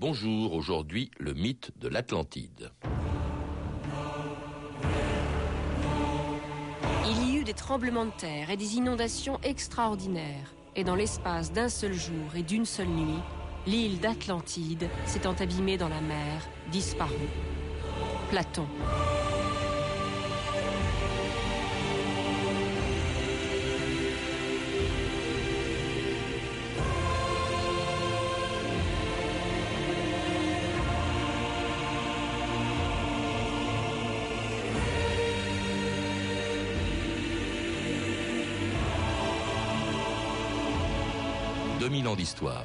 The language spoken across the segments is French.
Bonjour, aujourd'hui le mythe de l'Atlantide. Il y eut des tremblements de terre et des inondations extraordinaires. Et dans l'espace d'un seul jour et d'une seule nuit, l'île d'Atlantide, s'étant abîmée dans la mer, disparut. Platon. 2000 ans d'histoire.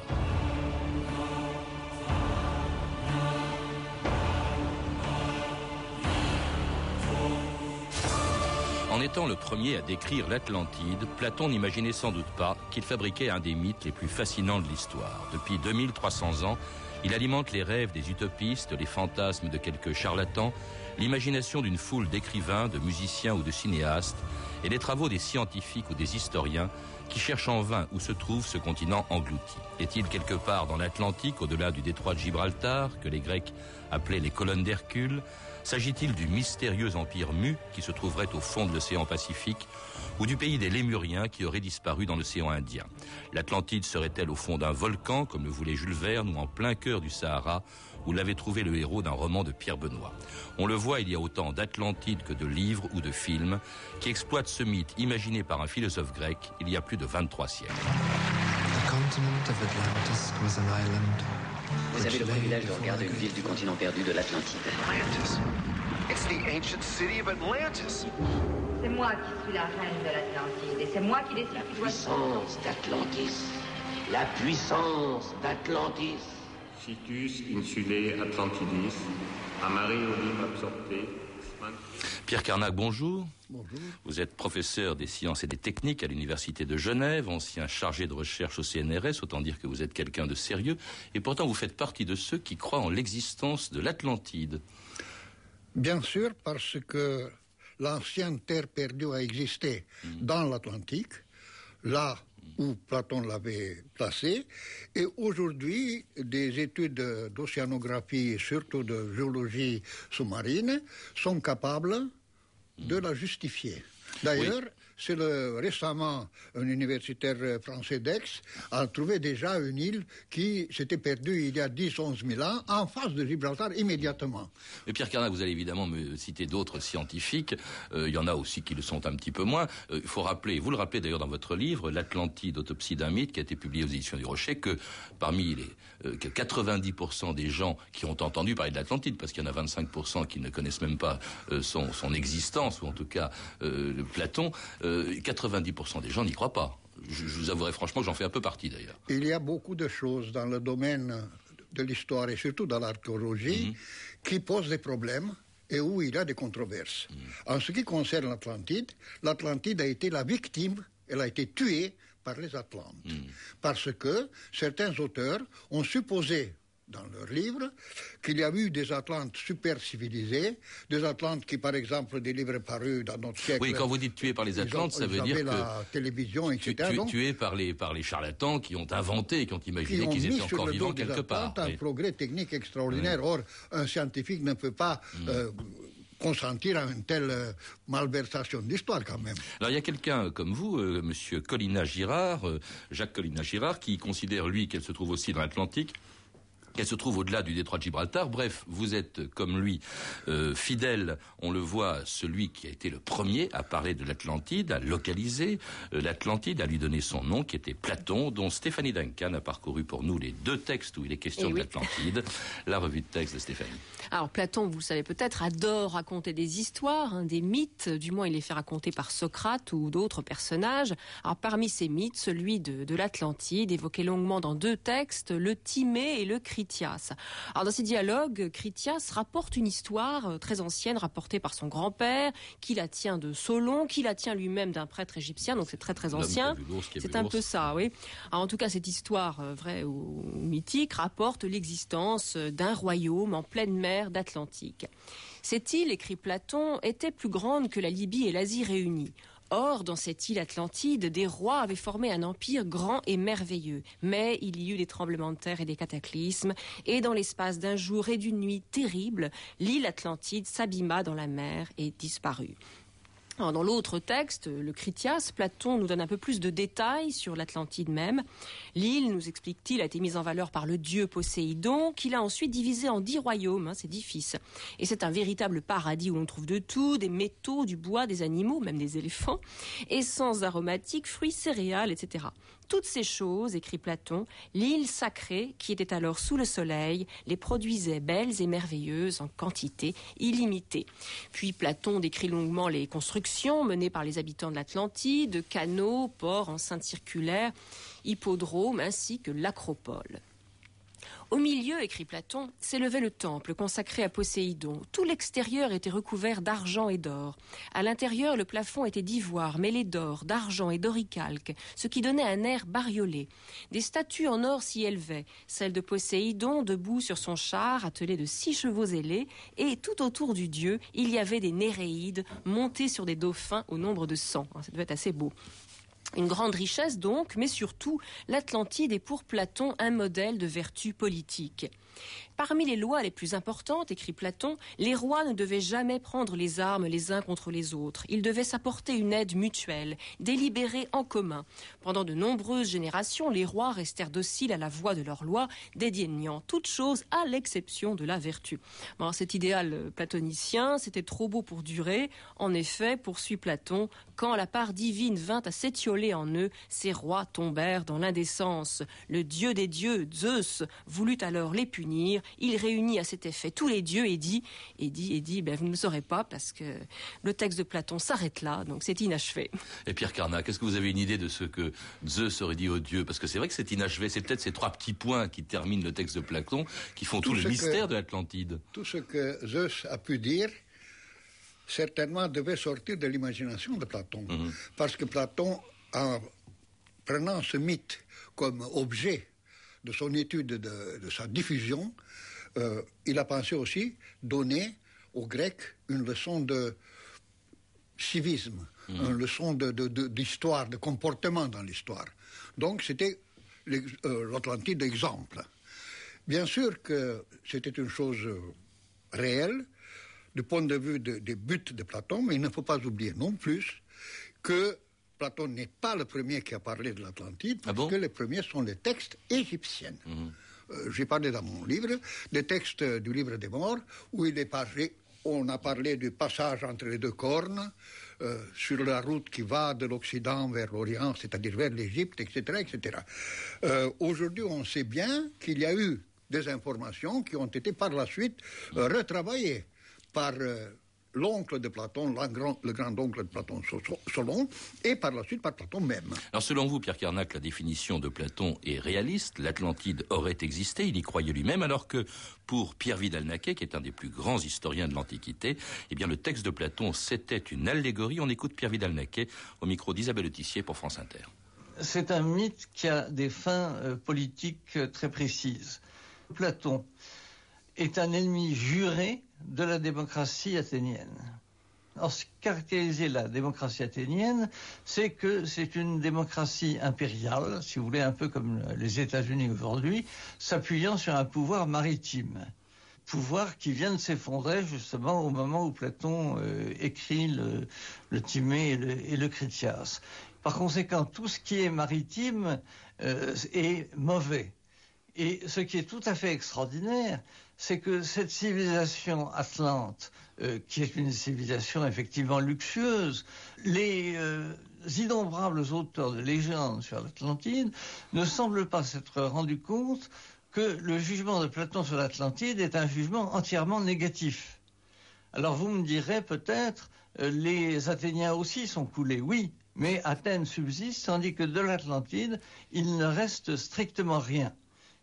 En étant le premier à décrire l'Atlantide, Platon n'imaginait sans doute pas qu'il fabriquait un des mythes les plus fascinants de l'histoire. Depuis 2300 ans, il alimente les rêves des utopistes, les fantasmes de quelques charlatans, l'imagination d'une foule d'écrivains, de musiciens ou de cinéastes, et les travaux des scientifiques ou des historiens qui cherchent en vain où se trouve ce continent englouti. Est-il quelque part dans l'Atlantique, au-delà du détroit de Gibraltar, que les Grecs appelaient les colonnes d'Hercule S'agit-il du mystérieux empire Mu qui se trouverait au fond de l'océan Pacifique ou du pays des Lémuriens qui aurait disparu dans l'océan Indien? L'Atlantide serait-elle au fond d'un volcan, comme le voulait Jules Verne, ou en plein cœur du Sahara, où l'avait trouvé le héros d'un roman de Pierre Benoît On le voit, il y a autant d'Atlantide que de livres ou de films qui exploitent ce mythe imaginé par un philosophe grec il y a plus de 23 siècles. Vous avez le privilège de regarder une ville du continent perdu de l'Atlantide. Atlantis. It's the ancient city of Atlantis. C'est moi qui suis la reine de l'Atlantide et c'est moi qui décide La puissance d'Atlantis. La puissance d'Atlantis. Citus insulae Atlantidis, Pierre Carnac, bonjour. Bonjour. Vous êtes professeur des sciences et des techniques à l'Université de Genève, ancien chargé de recherche au CNRS, autant dire que vous êtes quelqu'un de sérieux, et pourtant vous faites partie de ceux qui croient en l'existence de l'Atlantide. Bien sûr, parce que l'ancienne terre perdue a existé dans l'Atlantique, là où Platon l'avait placé, et aujourd'hui, des études d'océanographie, surtout de géologie sous-marine, sont capables de la justifier. D'ailleurs, c'est récemment un universitaire français d'Aix a trouvé déjà une île qui s'était perdue il y a 10-11 000 ans en face de Gibraltar immédiatement. Et Pierre Carnac, vous allez évidemment me citer d'autres scientifiques. Euh, il y en a aussi qui le sont un petit peu moins. Euh, Il faut rappeler, vous le rappelez d'ailleurs dans votre livre, l'Atlantide, autopsie d'un mythe, qui a été publié aux éditions du Rocher, que parmi les euh, que 90% des gens qui ont entendu parler de l'Atlantide, parce qu'il y en a 25% qui ne connaissent même pas euh, son, son existence, ou en tout cas le Platon, euh, 90% des gens n'y croient pas. Je, je vous avouerai franchement que j'en fais un peu partie d'ailleurs. Il y a beaucoup de choses dans le domaine de l'histoire et surtout dans l'archéologie qui posent des problèmes et où il y a des controverses. En ce qui concerne l'Atlantide, l'Atlantide a été la victime, elle a été tuée par les Atlantes. Parce que certains auteurs ont supposé dans leurs livres qu'il y a eu des Atlantes super civilisés, des Atlantes qui, par exemple, des livres parus dans notre siècle. Oui, quand vous dites tués par les ont- Atlantes, ça veut dire que la télévision, tu, etc. tu- Donc, tués par les par les charlatans qui ont inventé, qui ont imaginé qu'ils étaient encore vivants quelque part. Atlantes un oui. progrès technique extraordinaire. Or, un scientifique ne peut pas Mm. euh, consentir à une telle euh, malversation d'histoire quand même. Alors il y a quelqu'un comme vous, euh, Monsieur Colina Girard, euh, Jacques Colina Girard, qui considère lui qu'elle se trouve aussi dans l'Atlantique. Qu'elle se trouve au-delà du détroit de Gibraltar. Bref, vous êtes comme lui euh, fidèle, on le voit, celui qui a été le premier à parler de l'Atlantide, à localiser euh, l'Atlantide, à lui donner son nom, qui était Platon, dont Stéphanie Duncan a parcouru pour nous les deux textes où il est question Eh de oui. l'Atlantide. La revue de texte de Stéphanie. Alors Platon, vous le savez peut-être, adore raconter des histoires, hein, des mythes, du moins il les fait raconter par Socrate ou d'autres personnages. Alors parmi ces mythes, celui de, de l'Atlantide, évoqué longuement dans deux textes, le Timée et le Critias. Alors dans ces dialogues, Critias rapporte une histoire euh, très ancienne, rapportée par son grand-père, qui la tient de Solon, qui la tient lui-même d'un prêtre égyptien, donc c'est très très ancien. C'est un peu ça, oui. Alors, en tout cas, cette histoire euh, vraie ou mythique rapporte l'existence euh, d'un royaume en pleine mer d'Atlantique. Cette île, écrit Platon, était plus grande que la Libye et l'Asie réunies. Or, dans cette île Atlantide, des rois avaient formé un empire grand et merveilleux. Mais il y eut des tremblements de terre et des cataclysmes, et dans l'espace d'un jour et d'une nuit terrible, l'île Atlantide s'abîma dans la mer et disparut dans l'autre texte, le Critias, Platon nous donne un peu plus de détails sur l'Atlantide même. L'île, nous explique-t-il, a été mise en valeur par le dieu Poséidon, qu'il a ensuite divisé en dix royaumes, hein, ses dix fils. Et c'est un véritable paradis où l'on trouve de tout, des métaux, du bois, des animaux, même des éléphants, essences aromatiques, fruits, céréales, etc. Toutes ces choses, écrit Platon, l'île sacrée, qui était alors sous le soleil, les produisait belles et merveilleuses en quantité illimitée. Puis Platon décrit longuement les constructions menées par les habitants de l'Atlantide, canaux, ports, enceintes circulaires, hippodromes ainsi que l'acropole. Au milieu, écrit Platon, s'élevait le temple consacré à Poséidon. Tout l'extérieur était recouvert d'argent et d'or. À l'intérieur, le plafond était d'ivoire, mêlé d'or, d'argent et d'oricalque, ce qui donnait un air bariolé. Des statues en or s'y élevaient, celle de Poséidon debout sur son char, attelé de six chevaux ailés, et tout autour du dieu, il y avait des néréides montés sur des dauphins au nombre de cent. Ça devait être assez beau. Une grande richesse donc, mais surtout, l'Atlantide est pour Platon un modèle de vertu politique. Parmi les lois les plus importantes, écrit Platon, les rois ne devaient jamais prendre les armes les uns contre les autres. Ils devaient s'apporter une aide mutuelle, délibérer en commun. Pendant de nombreuses générations, les rois restèrent dociles à la voix de leurs lois, dédaignant toute chose à l'exception de la vertu. cet idéal platonicien, c'était trop beau pour durer. En effet, poursuit Platon, quand la part divine vint à s'étioler en eux, ces rois tombèrent dans l'indécence. Le dieu des dieux, Zeus, voulut alors les punir il réunit à cet effet tous les dieux et dit, et dit, et dit, ben, vous ne le saurez pas parce que le texte de Platon s'arrête là, donc c'est inachevé. Et Pierre Carnat, est-ce que vous avez une idée de ce que Zeus aurait dit aux dieux? Parce que c'est vrai que c'est inachevé, c'est peut-être ces trois petits points qui terminent le texte de Platon qui font tout, le mystère de l'Atlantide. Tout ce que Zeus a pu dire, certainement devait sortir de l'imagination de Platon. Mhm. Parce que Platon, en prenant ce mythe comme objet de son étude de, sa diffusion, euh, il a pensé aussi donner aux Grecs une leçon de civisme, mmh. une leçon d'histoire, de, comportement dans l'histoire. Donc c'était euh, l'Atlantide d'exemple. Bien sûr que c'était une chose réelle du point de vue des buts de Platon, mais il ne faut pas oublier non plus que Platon n'est pas le premier qui a parlé de l'Atlantide, ah parce que les premiers sont les textes égyptiens. Mhm. Euh, j'ai parlé dans mon livre des textes du livre des morts, où il est parlé, on a parlé du passage entre les deux cornes, euh, sur la route qui va de l'Occident vers l'Orient, c'est-à-dire vers l'Égypte, etc. etc. Euh, aujourd'hui, on sait bien qu'il y a eu des informations qui ont été par la suite retravaillées par l'oncle de Platon, le grand-oncle de Platon, Solon, et par la suite par Platon même. Alors selon vous, Pierre Carnac, la définition de Platon est réaliste? L'Atlantide aurait existé, il y croyait lui-même, alors que pour Pierre Vidal-Naquet, qui est un des plus grands historiens de l'Antiquité, eh bien le texte de Platon, c'était une allégorie. On écoute Pierre Vidal-Naquet au micro d'Isabelle Tissier pour France Inter. C'est un mythe qui a des fins euh, politiques euh, très précises. Platon est un ennemi juré de la démocratie athénienne. Alors, ce qui caractérisait la démocratie athénienne, c'est que c'est une démocratie impériale, si vous voulez, un peu comme les États-Unis aujourd'hui, s'appuyant sur un pouvoir maritime. Pouvoir qui vient de s'effondrer justement au moment où Platon euh, écrit le, Timée et le, Critias. Par conséquent, tout ce qui est maritime euh, est mauvais. Et ce qui est tout à fait extraordinaire, c'est que cette civilisation atlante, euh, qui est une civilisation effectivement luxueuse, les euh, innombrables auteurs de légendes sur l'Atlantide ne semblent pas s'être rendus compte que le jugement de Platon sur l'Atlantide est un jugement entièrement négatif. Alors vous me direz peut-être, euh, les Athéniens aussi sont coulés, oui, mais Athènes subsiste, tandis que de l'Atlantide, il ne reste strictement rien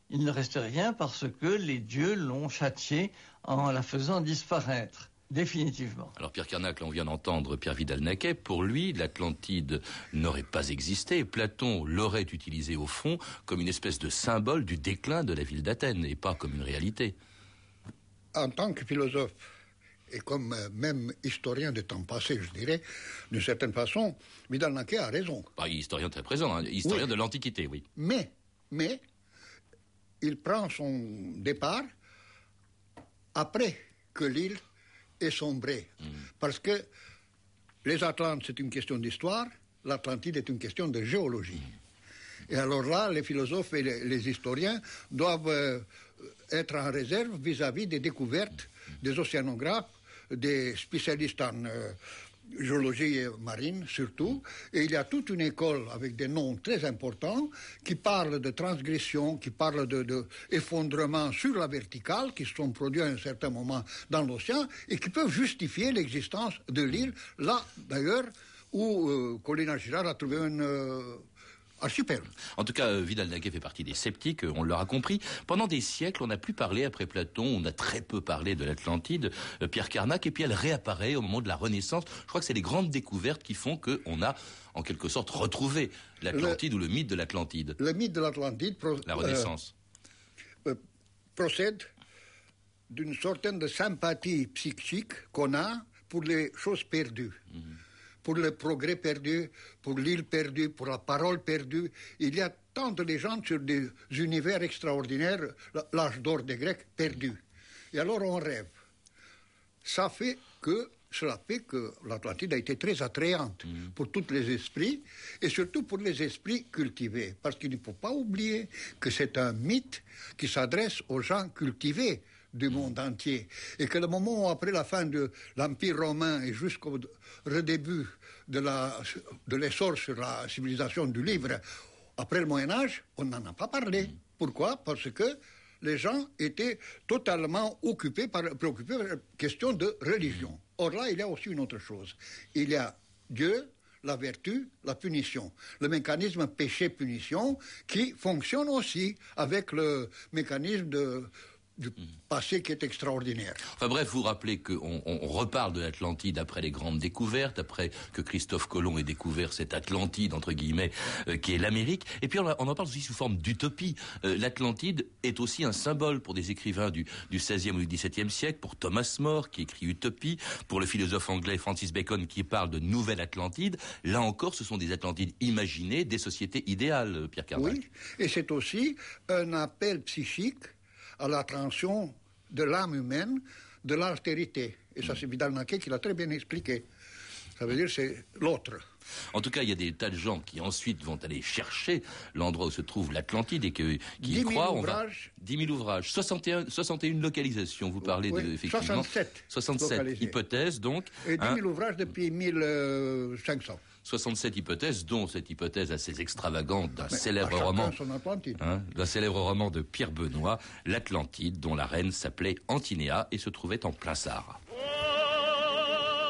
il ne reste rien parce que les dieux l'ont châtié en la faisant disparaître. Définitivement. Alors Pierre Carnac, on vient d'entendre Pierre Vidal-Naquet. Pour lui, l'Atlantide n'aurait pas existé. Platon l'aurait utilisé au fond comme une espèce de symbole du déclin de la ville d'Athènes et pas comme une réalité. En tant que philosophe et comme euh, même historien de temps passé, je dirais, d'une certaine façon, Vidal Naquet a raison. Bah, historien très présent, hein, historien de l'Antiquité, oui. Mais, mais, il prend son départ après que l'île est sombrée. Mm. Parce que les Atlantes, c'est une question d'histoire, l'Atlantide est une question de géologie. Et alors là, les philosophes et les, historiens doivent euh, être en réserve vis-à-vis des découvertes des océanographes, des spécialistes en euh, géologie marine surtout. Et il y a toute une école avec des noms très importants qui parlent de transgression, qui parlent d'effondrement de, sur la verticale, qui se sont produits à un certain moment dans l'océan et qui peuvent justifier l'existence de l'île, là d'ailleurs où euh, Colin Girard a trouvé une... Euh, en tout cas, euh, Vidal Naquet fait partie des sceptiques, euh, on l'aura compris. Pendant des siècles, on n'a plus parlé, après Platon, on a très peu parlé de l'Atlantide, euh, Pierre Carnac, et puis elle réapparaît au moment de la Renaissance. Je crois que c'est les grandes découvertes qui font qu'on a, en quelque sorte, retrouvé l'Atlantide ou le mythe de l'Atlantide. Le mythe de l'Atlantide... La Renaissance. procède d'une certaine de sympathie psychique qu'on a pour les choses perdues. Mhm pour le progrès perdu, pour l'île perdue, pour la parole perdue. Il y a tant de légendes sur des univers extraordinaires, l'âge d'or des Grecs perdu. Et alors on rêve. Ça fait que cela fait que l'Atlantide a été très attrayante mm. pour tous les esprits et surtout pour les esprits cultivés. Parce qu'il ne faut pas oublier que c'est un mythe qui s'adresse aux gens cultivés du monde entier. Et que le moment après la fin de l'Empire romain et jusqu'au redébut de l'essor sur la civilisation du livre, après le Moyen Âge, on n'en a pas parlé. Pourquoi? Parce que les gens étaient totalement occupés par, préoccupés par la question de religion. Or là, il y a aussi une autre chose. Il y a Dieu, la vertu, la punition. Le mécanisme péché-punition qui fonctionne aussi avec le mécanisme de du passé qui est extraordinaire. Enfin bref, vous rappelez qu'on on reparle de l'Atlantide après les grandes découvertes, après que Christophe Colomb ait découvert cette Atlantide, entre guillemets, euh, qui est l'Amérique. Et puis on, en parle aussi sous forme d'utopie. Euh, L'Atlantide est aussi un symbole pour des écrivains du, du 16e ou du 17e siècle, pour Thomas More qui écrit Utopie, pour le philosophe anglais Francis Bacon qui parle de Nouvelle Atlantide. Là encore, ce sont des Atlantides imaginées, des sociétés idéales, Pierre Carnac. Oui, et c'est aussi un appel psychique à l'attention de l'âme humaine, de l'altérité. Et ça, c'est Vidal Naquet qui l'a très bien expliqué. Ça veut dire c'est l'autre. En tout cas, il y a des tas de gens qui ensuite vont aller chercher l'endroit où se trouve l'Atlantide et qui y croient. Ouvrages. On va... 10 000 ouvrages. 61, 61 localisations. Vous parlez de, effectivement. 67. 67 hypothèses, donc. Et 10 000 hein. ouvrages depuis 1500. 67 hypothèses, dont cette hypothèse assez extravagante d'un célèbre roman, hein, d'un célèbre roman de Pierre Benoît, l'Atlantide, dont la reine s'appelait Antinéa et se trouvait en plein Sahara.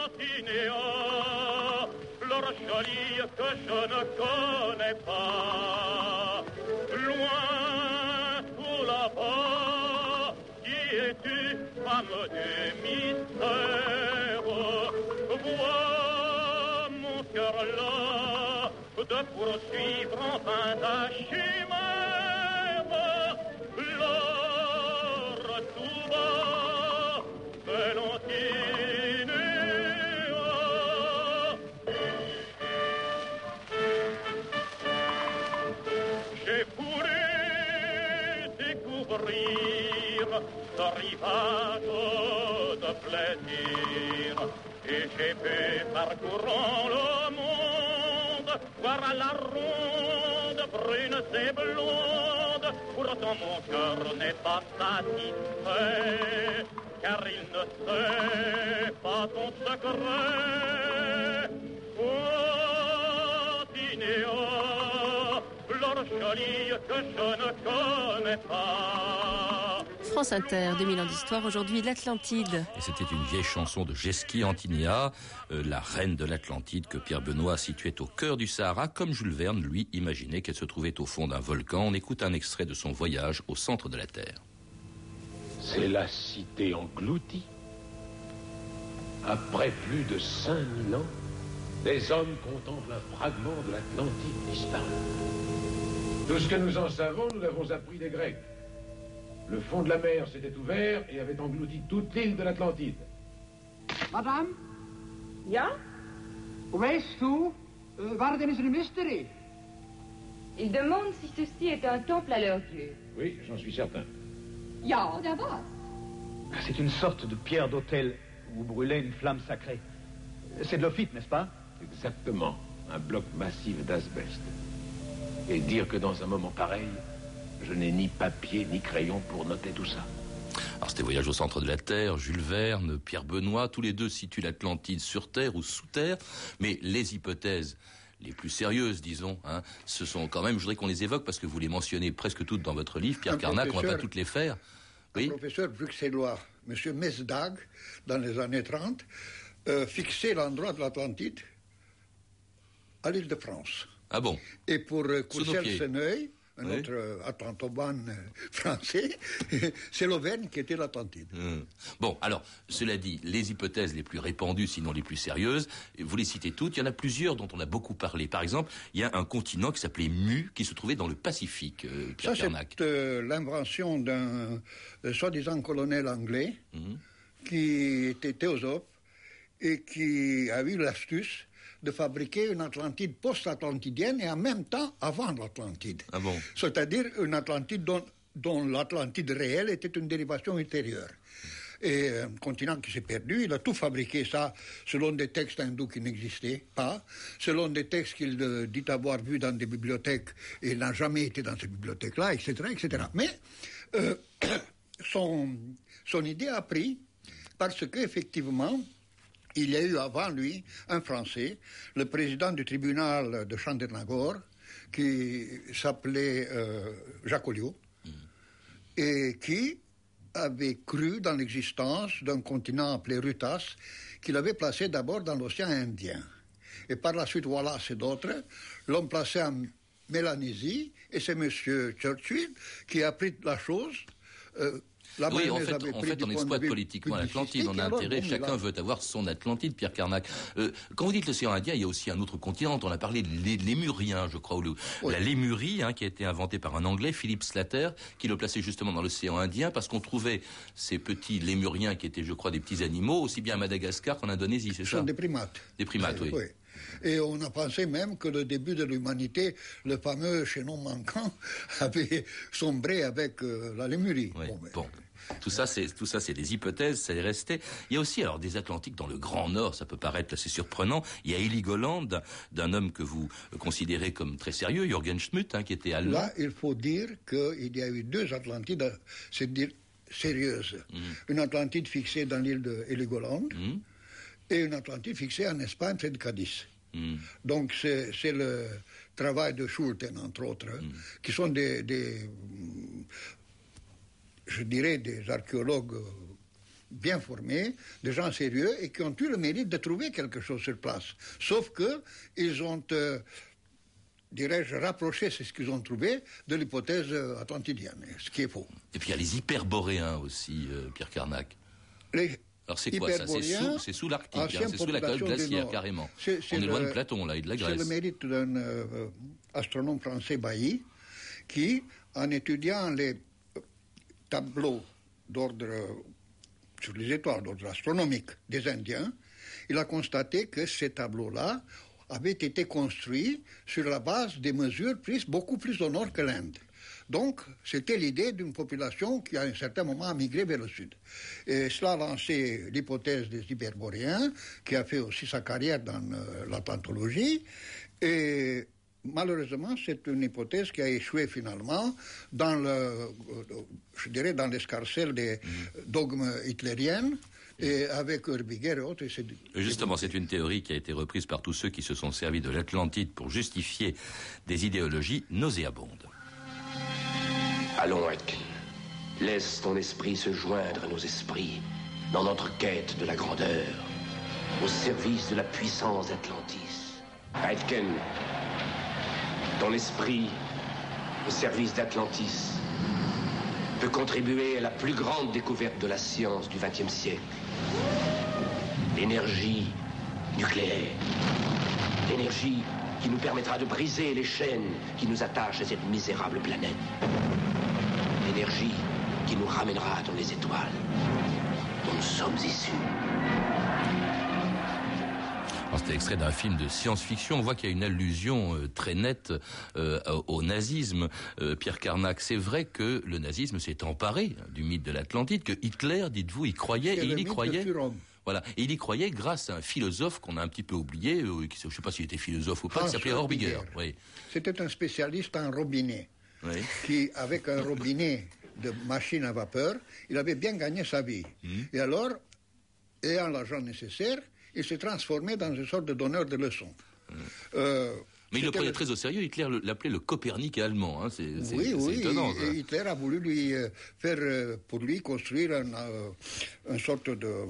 Antinéa, que je ne connais pas, loin tout là-bas, qui es-tu, femme de mystère, cœur-là de poursuivre enfin ta chimère. Pu parcourant le monde voir à la ronde brune et blonde. Pourtant mon cœur n'est pas satisfait, car il ne sait pas ton secret. Oh, l'or jolie que je ne connais pas. France Inter, 2000 ans d'histoire, aujourd'hui l'Atlantide. Et c'était une vieille chanson de Jeski Antinia, euh, la reine de l'Atlantide que Pierre Benoît situait au cœur du Sahara, comme Jules Verne, lui, imaginait qu'elle se trouvait au fond d'un volcan. On écoute un extrait de son voyage au centre de la Terre. C'est la cité engloutie. Après plus de 5000 ans, des hommes contemplent un fragment de l'Atlantide disparu. Tout ce que nous en savons, nous l'avons appris des Grecs. Le fond de la mer s'était ouvert et avait englouti toute l'île de l'Atlantide. Madame? Ja? Weißt du, äh, waarom is er een mystery? Ils demandent si ceci est un temple à leur dieu. Oui, j'en suis certain. Ja, der was. C'est une sorte de pierre d'autel où brûlait une flamme sacrée. C'est de l'ophite, n'est-ce pas? Exactement. Un bloc massif d'asbeste. Et dire que dans un moment pareil, je n'ai ni papier ni crayon pour noter tout ça. Alors c'était Voyage au centre de la Terre, Jules Verne, Pierre Benoît, tous les deux situent l'Atlantide sur Terre ou sous Terre, mais les hypothèses les plus sérieuses, disons, hein, ce sont quand même, je voudrais qu'on les évoque parce que vous les mentionnez presque toutes dans votre livre, Pierre Un Carnac, on va pas toutes les faire. Un Oui. professeur bruxellois, M. Mesdag, dans les années 30, euh, fixait l'endroit de l'Atlantide à l'île de France. Ah bon? Et pour euh, Sous un Oui. autre euh, atlantobane euh, français, c'est l'Auvergne qui était l'Atlantide. Hum. Bon, alors, cela dit, les hypothèses les plus répandues, sinon les plus sérieuses, vous les citez toutes, il y en a plusieurs dont on a beaucoup parlé. Par exemple, il y a un continent qui s'appelait Mu, qui se trouvait dans le Pacifique, euh, Pierre Ça, c'est euh, l'invention d'un euh, soi-disant colonel anglais Mhm. qui était théosophe et qui a eu l'astuce de fabriquer une Atlantide post-atlantidienne et en même temps avant l'Atlantide. Ah bon? C'est-à-dire une Atlantide dont, dont l'Atlantide réelle était une dérivation ultérieure. Et un continent qui s'est perdu, il a tout fabriqué ça selon des textes hindous qui n'existaient pas, selon des textes qu'il euh, dit avoir vus dans des bibliothèques et il n'a jamais été dans ces bibliothèques-là, etc., etc. Mais euh, son, son idée a pris parce qu'effectivement, il y a eu avant lui un Français, le président du tribunal de Chandernagore, qui s'appelait euh, Jacques Olliot, et qui avait cru dans l'existence d'un continent appelé Rutas, qu'il avait placé d'abord dans l'océan Indien. Et par la suite, Wallace et d'autres l'ont placé en Mélanésie, et c'est M. Churchill qui a pris la chose. euh, la oui, en fait, en fait, on exploite politiquement l'Atlantide, on a intérêt, chacun veut avoir son Atlantide, Pierre Carnac. Euh, quand vous dites l'océan Indien, il y a aussi un autre continent, on a parlé de l'é- lémurien, je crois, ou le- la Lémurie, hein, qui a été inventée par un Anglais, Philippe Slater, qui le plaçait justement dans l'océan Indien, parce qu'on trouvait ces petits lémuriens, qui étaient, je crois, des petits animaux, aussi bien à Madagascar qu'en Indonésie, c'est Ce ça sont des primates. Des primates, oui. Et on a pensé même que le début de l'humanité, le fameux chaînon manquant, avait sombré avec euh, la Lémurie. Oui, Bon, mais- bon. Tout ça, c'est tout ça, c'est des hypothèses, ça est resté. Il y a aussi alors des Atlantiques dans le Grand Nord, ça peut paraître assez surprenant. Il y a Heligoland, d'un homme que vous considérez comme très sérieux, Jürgen Schmidt, hein, qui était allemand. Là, il faut dire qu'il y a eu deux Atlantides, c'est dire sérieuses. Mhm. Une Atlantide fixée dans l'île de Heligoland et une Atlantide fixée en Espagne, près de Cadiz. Mhm. Donc c'est le travail de Schulten, entre autres, Mhm. qui sont des, des, je dirais, des archéologues bien formés, des gens sérieux, et qui ont eu le mérite de trouver quelque chose sur place. Sauf que ils ont, euh, dirais-je, rapproché c'est ce qu'ils ont trouvé de l'hypothèse euh, atlantidienne, ce qui est faux. Et puis il y a les hyperboréens aussi, euh, Pierre Carnac. Les Alors c'est quoi ça? C'est sous, c'est sous l'Arctique, hein, c'est sous la calotte glaciaire carrément. C'est- c'est On est loin le- de Platon là et de la C'est Grèce. le mérite d'un euh, astronome français Bailly qui, en étudiant les tableaux d'ordre sur les étoiles d'ordre astronomique des Indiens, il a constaté que ces tableaux-là avaient été construits sur la base des mesures prises beaucoup plus au nord que l'Inde. Donc, c'était l'idée d'une population qui, à un certain moment, a migré vers le sud. Et cela a lancé l'hypothèse des hyperboréens, qui a fait aussi sa carrière dans euh. Et malheureusement, c'est une hypothèse qui a échoué finalement dans le, euh, je dirais, dans l'escarcelle des dogmes hitlériennes. Et avec Urbiger et autres, c'est Justement, c'est une théorie qui a été reprise par tous ceux qui se sont servis de l'Atlantide pour justifier des idéologies nauséabondes. Allons, Aitken. Laisse ton esprit se joindre à nos esprits dans notre quête de la grandeur, au service de la puissance d'Atlantis. Aitken, ton esprit au service d'Atlantis peut contribuer à la plus grande découverte de la science du XXe siècle. L'énergie nucléaire. L'énergie qui nous permettra de briser les chaînes qui nous attachent à cette misérable planète. L'énergie qui nous ramènera dans les étoiles dont nous sommes issus. C'était extrait d'un film de science-fiction. On voit qu'il y a une allusion euh, très nette euh, au nazisme. Euh, Pierre Carnac, c'est vrai que le nazisme s'est emparé du mythe de l'Atlantide, que Hitler, dites-vous, y croyait, et il y croyait. Voilà. Et il y croyait grâce à un philosophe qu'on a un petit peu oublié, qui, je ne sais pas s'il était philosophe ou pas, qui s'appelait Orbiger. Oui. C'était un spécialiste en robinet, qui, avec un robinet de machine à vapeur, il avait bien gagné sa vie. Hmm. Et alors, ayant l'argent nécessaire, il s'est transformé dans une sorte de donneur de leçons. Euh, mais il le prenait très au sérieux. Hitler l'appelait le Copernic allemand. Hein. C'est, oui, oui. Étonnant, et Hitler a voulu lui euh, faire, euh, pour lui, construire une sorte de,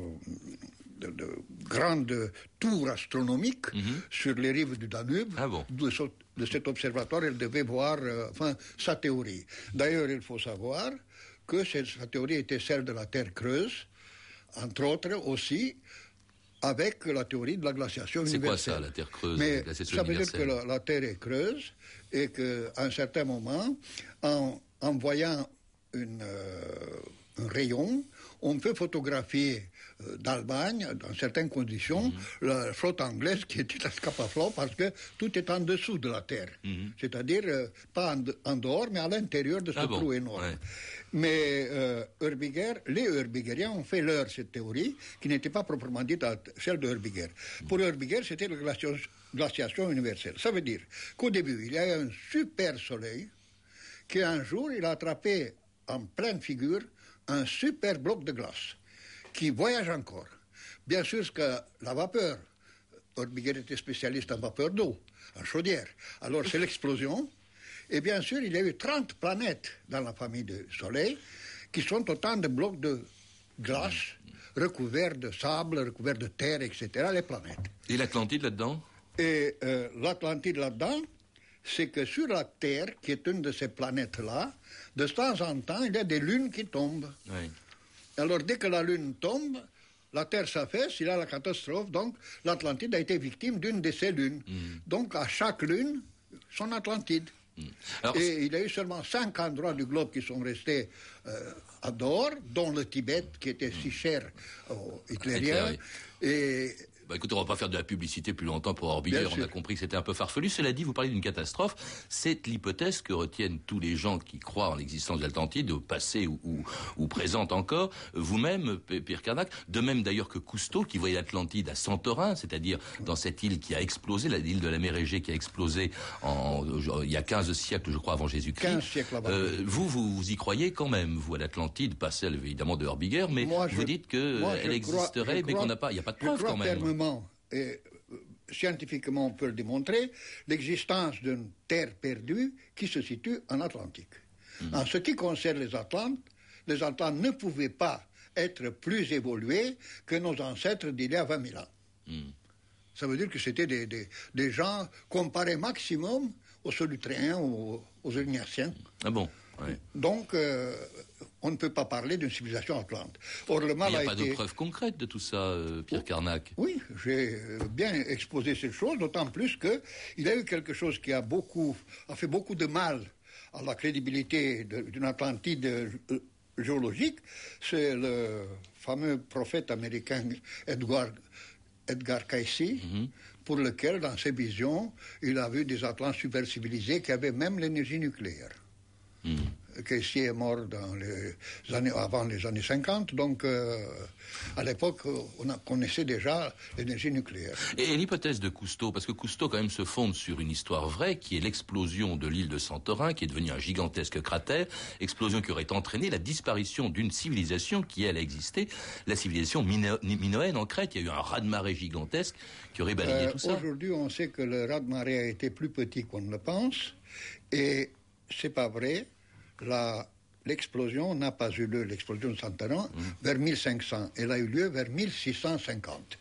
de, grande tour astronomique mhm. sur les rives du Danube. Ah bon. de, de, cet observatoire, il devait voir enfin, sa théorie. D'ailleurs, il faut savoir que sa théorie était celle de la Terre creuse, entre autres aussi avec la théorie de la glaciation universelle. C'est quoi ça, la Terre creuse Mais ça veut dire que la, Terre est creuse et qu'à un certain moment, en, voyant une, euh, un rayon, on peut photographier euh, d'Allemagne, dans certaines conditions, mhm. la flotte anglaise qui était à Scapaflot parce que tout est en dessous de la Terre. Mhm. C'est-à-dire, euh, pas en, dehors, mais à l'intérieur de ce ah trou énorme. Mais euh, les Herbigeriens ont fait leur cette théorie, qui n'était pas proprement dite celle de Herbiger. Pour Herbiger, c'était la glaciation, universelle. Ça veut dire qu'au début, il y a un super soleil qui un jour, il a attrapé en pleine figure un super bloc de glace qui voyage encore. Bien sûr que la vapeur, Herbiger était spécialiste en vapeur d'eau, en chaudière. Alors c'est l'explosion. Et bien sûr, il y a eu 30 planètes dans la famille du Soleil qui sont autant de blocs de glace recouverts de sable, recouverts de terre, etc., les planètes. Et l'Atlantide là-dedans? Et euh, l'Atlantide là-dedans, c'est que sur la Terre, qui est une de ces planètes-là, de temps en temps, il y a des lunes qui tombent. Alors, dès que la lune tombe, la Terre s'affaisse, il y a la catastrophe. Donc, l'Atlantide a été victime d'une de ces lunes. Mm. Donc, à chaque lune, son Atlantide. Mm. et il y a eu seulement cinq endroits du globe qui sont restés euh, à dehors, dont le Tibet, qui était si cher aux Hitlériens. Et bah, écoutez, on va pas faire de la publicité plus longtemps pour Orbiger. On a compris que c'était un peu farfelu. Cela dit, vous parlez d'une catastrophe. C'est l'hypothèse que retiennent tous les gens qui croient en l'existence de l'Atlantide, au passé ou, ou, présente encore. Vous-même, Pierre Carnac, de même d'ailleurs que Cousteau, qui voyait l'Atlantide à Santorin, c'est-à-dire dans cette île qui a explosé, l'île de la mer Égée qui a explosé en, il y a 15 siècles, je crois, avant Jésus-Christ. 15 siècles avant. Euh, vous, vous, y croyez quand même, vous, à l'Atlantide, pas celle évidemment de Orbiger, mais vous dites qu'elle existerait, mais qu'on n'a pas, il n'y a pas de preuve quand même et euh, scientifiquement on peut le démontrer, l'existence d'une terre perdue qui se situe en Atlantique. Hmm. En ce qui concerne les Atlantes, les Atlantes ne pouvaient pas être plus évolués que nos ancêtres d'il y a 20 000 ans. Hmm. Ça veut dire que c'était des, des, gens comparés maximum aux Solutréens ou aux, aux Ah bon donc, euh, on ne peut pas parler d'une civilisation atlante. Or, le mal Il n'y a, pas de preuves concrètes de tout ça, euh, Pierre Carnac. Oui, j'ai euh, bien exposé ces choses, d'autant plus qu'il y a eu quelque chose qui a, beaucoup, a fait beaucoup de mal à la crédibilité d'une Atlantide géologique. C'est le fameux prophète américain Edgar, Edgar Cayce. Mhm. pour lequel, dans ses visions, il a vu des Atlantes super civilisés qui avaient même l'énergie nucléaire. Caissier est mort dans les années, avant les années 50, donc euh, à l'époque, on connaissait déjà l'énergie nucléaire. Et, l'hypothèse de Cousteau, parce que Cousteau quand même se fonde sur une histoire vraie, qui est l'explosion de l'île de Santorin, qui est devenue un gigantesque cratère, explosion qui aurait entraîné la disparition d'une civilisation qui, elle, a existé, la civilisation minoenne en Crète. Il y a eu un raz-de-marée gigantesque qui aurait balayé euh, tout ça. Aujourd'hui, on sait que le raz-de-marée a été plus petit qu'on ne le pense, et c'est pas vrai l'explosion n'a pas eu lieu, l'explosion de Santaran, mmh. vers 1500. Elle a eu lieu vers 1650.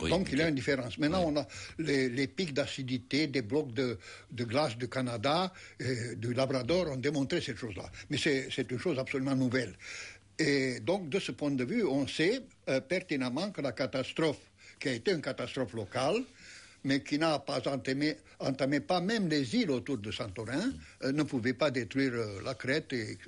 Donc il y a une différence. Maintenant, on a les, pics d'acidité des blocs de, glace du Canada et du Labrador ont démontré cette chose-là. Mais c'est une chose absolument nouvelle. Et donc, de ce point de vue, on sait euh, pertinemment que la catastrophe, qui a été une catastrophe locale, mais qui n'a pas entamé, entamé, pas même les îles autour de Santorin, euh, ne pouvait pas détruire euh, la Crète et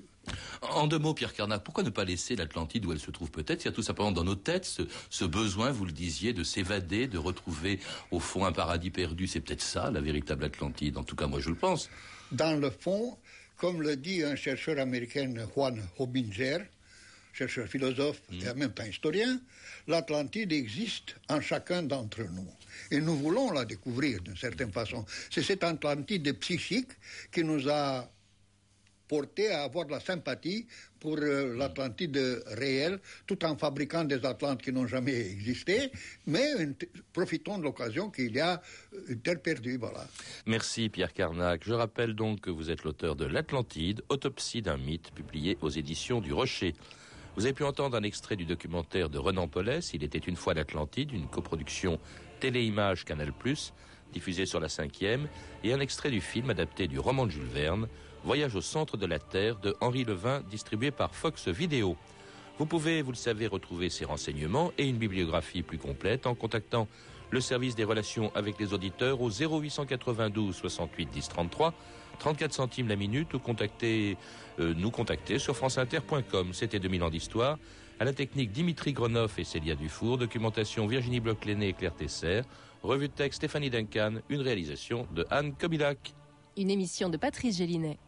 En deux mots, Pierre Carnac, pourquoi ne pas laisser l'Atlantide où elle se trouve peut-être? Il y a tout simplement dans nos têtes ce, ce besoin, vous le disiez, de s'évader, de retrouver au fond un paradis perdu. C'est peut-être ça, la véritable Atlantide. En tout cas, moi, je le pense. Dans le fond, comme le dit un chercheur américain, Juan Hobinger, chercheur philosophe et en même temps historien, l'Atlantide existe en chacun d'entre nous. Et nous voulons la découvrir d'une certaine façon. C'est cette Atlantide psychique qui nous a porté à avoir de la sympathie pour euh, l'Atlantide réelle, tout en fabriquant des Atlantes qui n'ont jamais existé, mais profitons de l'occasion qu'il y a euh, une terre perdue, voilà. Merci Pierre Carnac. Je rappelle donc que vous êtes l'auteur de L'Atlantide, autopsie d'un mythe, publié aux éditions du Rocher. Vous avez pu entendre un extrait du documentaire de Renan Paulès, Il était une fois l'Atlantide, une coproduction Téléimage Canal+, diffusée sur la cinquième, et un extrait du film adapté du roman de Jules Verne, Voyage au centre de la Terre de Henri Levin, distribué par Fox Vidéo. Vous pouvez, vous le savez, retrouver ces renseignements et une bibliographie plus complète en contactant le service des relations avec les auditeurs au 0892 68 10 33, 34 centimes la minute ou contacter, euh, nous contacter sur franceinter.com. C'était 2000 ans d'histoire. À la technique Dimitri Gronoff et Célia Dufour, documentation Virginie Bloch-Léné et Claire Tesser, revue de texte Stéphanie Duncan, une réalisation de Anne Kobilac. Une émission de Patrice Gélinet.